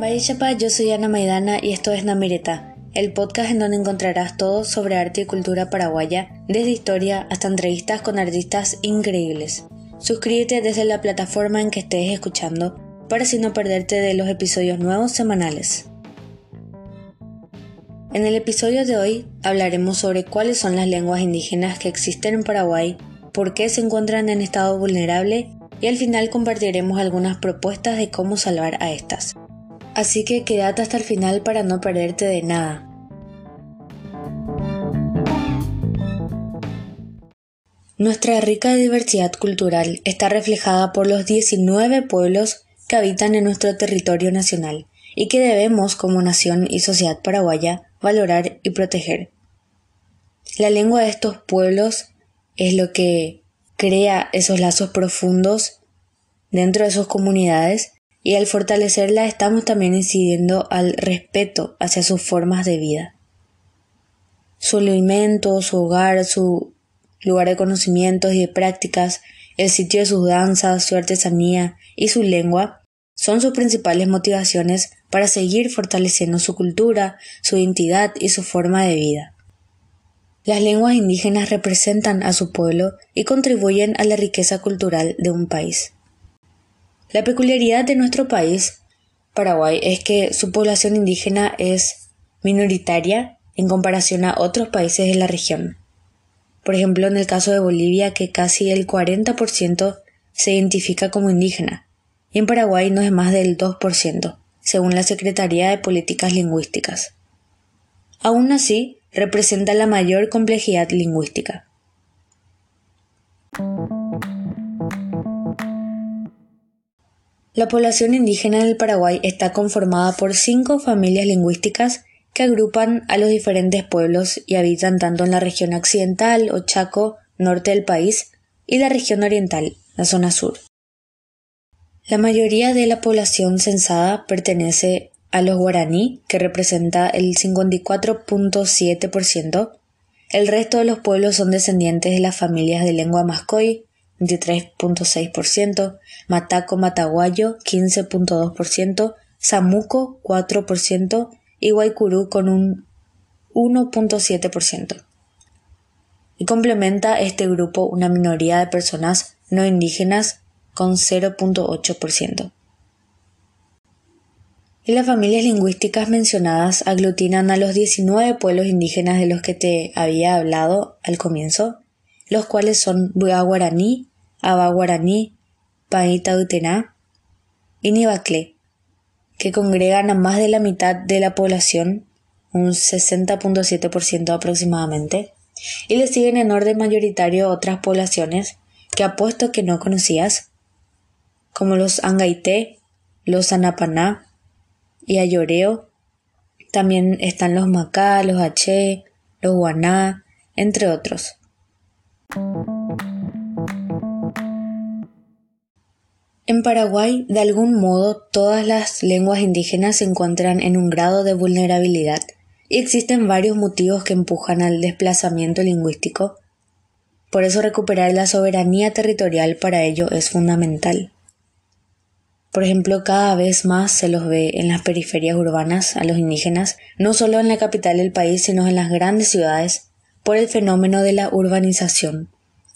Chapa, yo soy Ana Maidana y esto es Namireta, el podcast en donde encontrarás todo sobre arte y cultura paraguaya, desde historia hasta entrevistas con artistas increíbles. Suscríbete desde la plataforma en que estés escuchando para así no perderte de los episodios nuevos semanales. En el episodio de hoy hablaremos sobre cuáles son las lenguas indígenas que existen en Paraguay, por qué se encuentran en estado vulnerable y al final compartiremos algunas propuestas de cómo salvar a estas. Así que quédate hasta el final para no perderte de nada. Nuestra rica diversidad cultural está reflejada por los 19 pueblos que habitan en nuestro territorio nacional y que debemos como nación y sociedad paraguaya valorar y proteger. La lengua de estos pueblos es lo que crea esos lazos profundos dentro de sus comunidades y al fortalecerla estamos también incidiendo al respeto hacia sus formas de vida. Su alimento, su hogar, su lugar de conocimientos y de prácticas, el sitio de sus danzas, su artesanía y su lengua son sus principales motivaciones para seguir fortaleciendo su cultura, su identidad y su forma de vida. Las lenguas indígenas representan a su pueblo y contribuyen a la riqueza cultural de un país. La peculiaridad de nuestro país, Paraguay, es que su población indígena es minoritaria en comparación a otros países de la región. Por ejemplo, en el caso de Bolivia, que casi el 40% se identifica como indígena, y en Paraguay no es más del 2%, según la Secretaría de Políticas Lingüísticas. Aún así, representa la mayor complejidad lingüística. La población indígena del Paraguay está conformada por cinco familias lingüísticas que agrupan a los diferentes pueblos y habitan tanto en la región occidental o Chaco, norte del país, y la región oriental, la zona sur. La mayoría de la población censada pertenece a los guaraní, que representa el 54.7%. El resto de los pueblos son descendientes de las familias de lengua mascoy, 23.6%, Mataco Mataguayo, 15.2%, Samuco, 4%, y Guaycurú con un 1.7%. Y complementa este grupo una minoría de personas no indígenas con 0.8%. Y las familias lingüísticas mencionadas aglutinan a los 19 pueblos indígenas de los que te había hablado al comienzo, los cuales son Buga Guaraní, Aba Guaraní, Paita y Nibacle, que congregan a más de la mitad de la población, un 60.7% aproximadamente, y le siguen en orden mayoritario otras poblaciones que apuesto que no conocías, como los Angaité, los Anapaná y Ayoreo. También están los Macá, los H, los Guaná, entre otros. En Paraguay, de algún modo, todas las lenguas indígenas se encuentran en un grado de vulnerabilidad y existen varios motivos que empujan al desplazamiento lingüístico. Por eso recuperar la soberanía territorial para ello es fundamental. Por ejemplo, cada vez más se los ve en las periferias urbanas a los indígenas, no solo en la capital del país, sino en las grandes ciudades, por el fenómeno de la urbanización,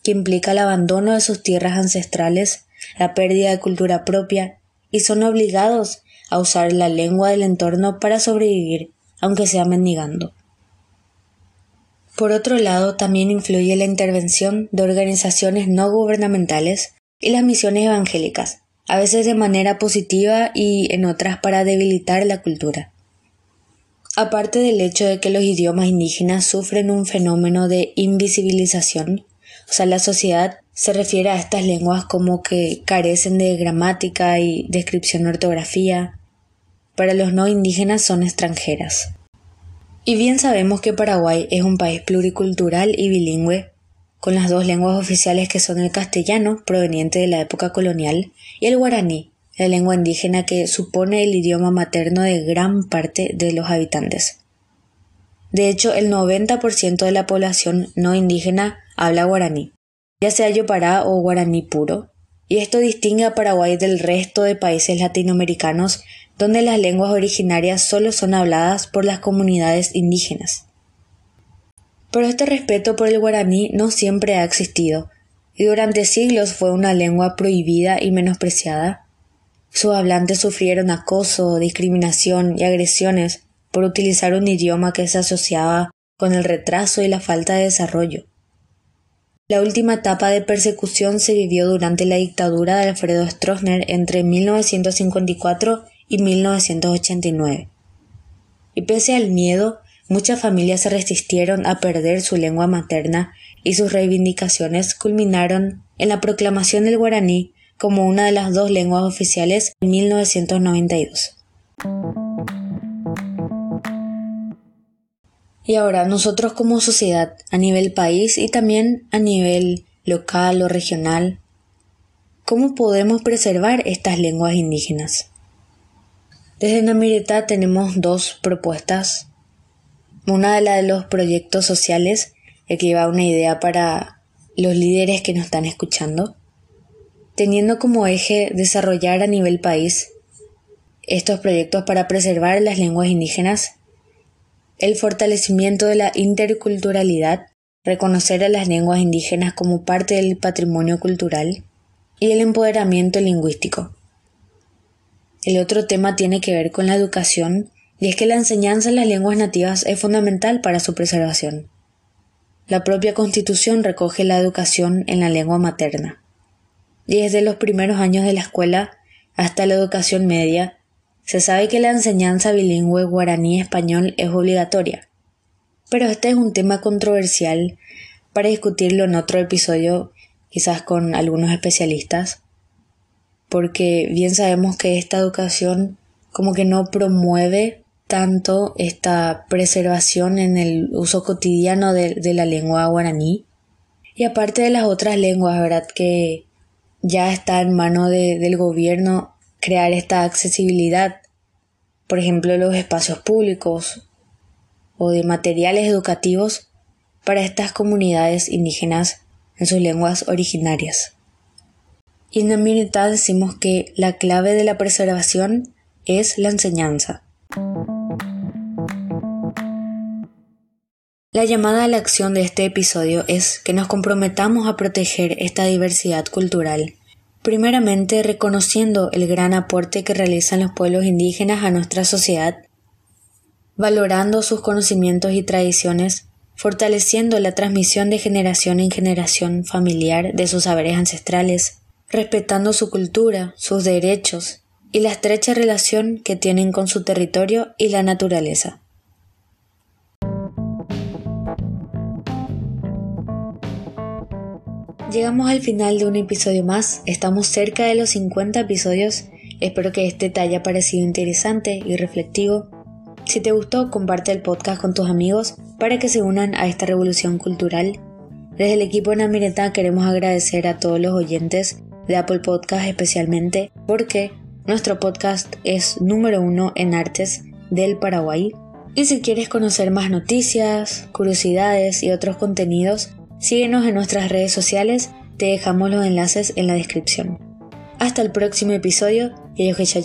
que implica el abandono de sus tierras ancestrales la pérdida de cultura propia y son obligados a usar la lengua del entorno para sobrevivir, aunque sea mendigando. Por otro lado, también influye la intervención de organizaciones no gubernamentales y las misiones evangélicas, a veces de manera positiva y en otras para debilitar la cultura. Aparte del hecho de que los idiomas indígenas sufren un fenómeno de invisibilización, o sea, la sociedad se refiere a estas lenguas como que carecen de gramática y descripción ortografía. Para los no indígenas son extranjeras. Y bien sabemos que Paraguay es un país pluricultural y bilingüe, con las dos lenguas oficiales que son el castellano, proveniente de la época colonial, y el guaraní, la lengua indígena que supone el idioma materno de gran parte de los habitantes. De hecho, el 90% de la población no indígena habla guaraní, ya sea yopará o guaraní puro, y esto distingue a Paraguay del resto de países latinoamericanos donde las lenguas originarias solo son habladas por las comunidades indígenas. Pero este respeto por el guaraní no siempre ha existido, y durante siglos fue una lengua prohibida y menospreciada. Sus hablantes sufrieron acoso, discriminación y agresiones por utilizar un idioma que se asociaba con el retraso y la falta de desarrollo. La última etapa de persecución se vivió durante la dictadura de Alfredo Stroessner entre 1954 y 1989. Y pese al miedo, muchas familias se resistieron a perder su lengua materna y sus reivindicaciones culminaron en la proclamación del guaraní como una de las dos lenguas oficiales en 1992. Y ahora nosotros como sociedad, a nivel país y también a nivel local o regional, ¿cómo podemos preservar estas lenguas indígenas? Desde Namireta tenemos dos propuestas. Una de la de los proyectos sociales, que lleva una idea para los líderes que nos están escuchando, teniendo como eje desarrollar a nivel país estos proyectos para preservar las lenguas indígenas, el fortalecimiento de la interculturalidad, reconocer a las lenguas indígenas como parte del patrimonio cultural y el empoderamiento lingüístico. El otro tema tiene que ver con la educación y es que la enseñanza en las lenguas nativas es fundamental para su preservación. La propia Constitución recoge la educación en la lengua materna. Y desde los primeros años de la escuela hasta la educación media, se sabe que la enseñanza bilingüe guaraní-español es obligatoria. Pero este es un tema controversial para discutirlo en otro episodio, quizás con algunos especialistas, porque bien sabemos que esta educación como que no promueve tanto esta preservación en el uso cotidiano de, la lengua guaraní y aparte de las otras lenguas, ¿verdad? Que ya está en mano del gobierno crear esta accesibilidad, por ejemplo, los espacios públicos o de materiales educativos para estas comunidades indígenas en sus lenguas originarias. Y en la decimos que la clave de la preservación es la enseñanza. La llamada a la acción de este episodio es que nos comprometamos a proteger esta diversidad cultural, primeramente reconociendo el gran aporte que realizan los pueblos indígenas a nuestra sociedad, valorando sus conocimientos y tradiciones, fortaleciendo la transmisión de generación en generación familiar de sus saberes ancestrales, respetando su cultura, sus derechos y la estrecha relación que tienen con su territorio y la naturaleza. Llegamos al final de un episodio más, estamos cerca de los 50 episodios, espero que este te haya parecido interesante y reflectivo. Si te gustó, comparte el podcast con tus amigos para que se unan a esta revolución cultural. Desde el equipo de Namireta queremos agradecer a todos los oyentes de Apple Podcast especialmente porque nuestro podcast es número uno en artes del Paraguay. Y si quieres conocer más noticias, curiosidades y otros contenidos, síguenos en nuestras redes sociales, te dejamos los enlaces en la descripción. Hasta el próximo episodio, y yo que ya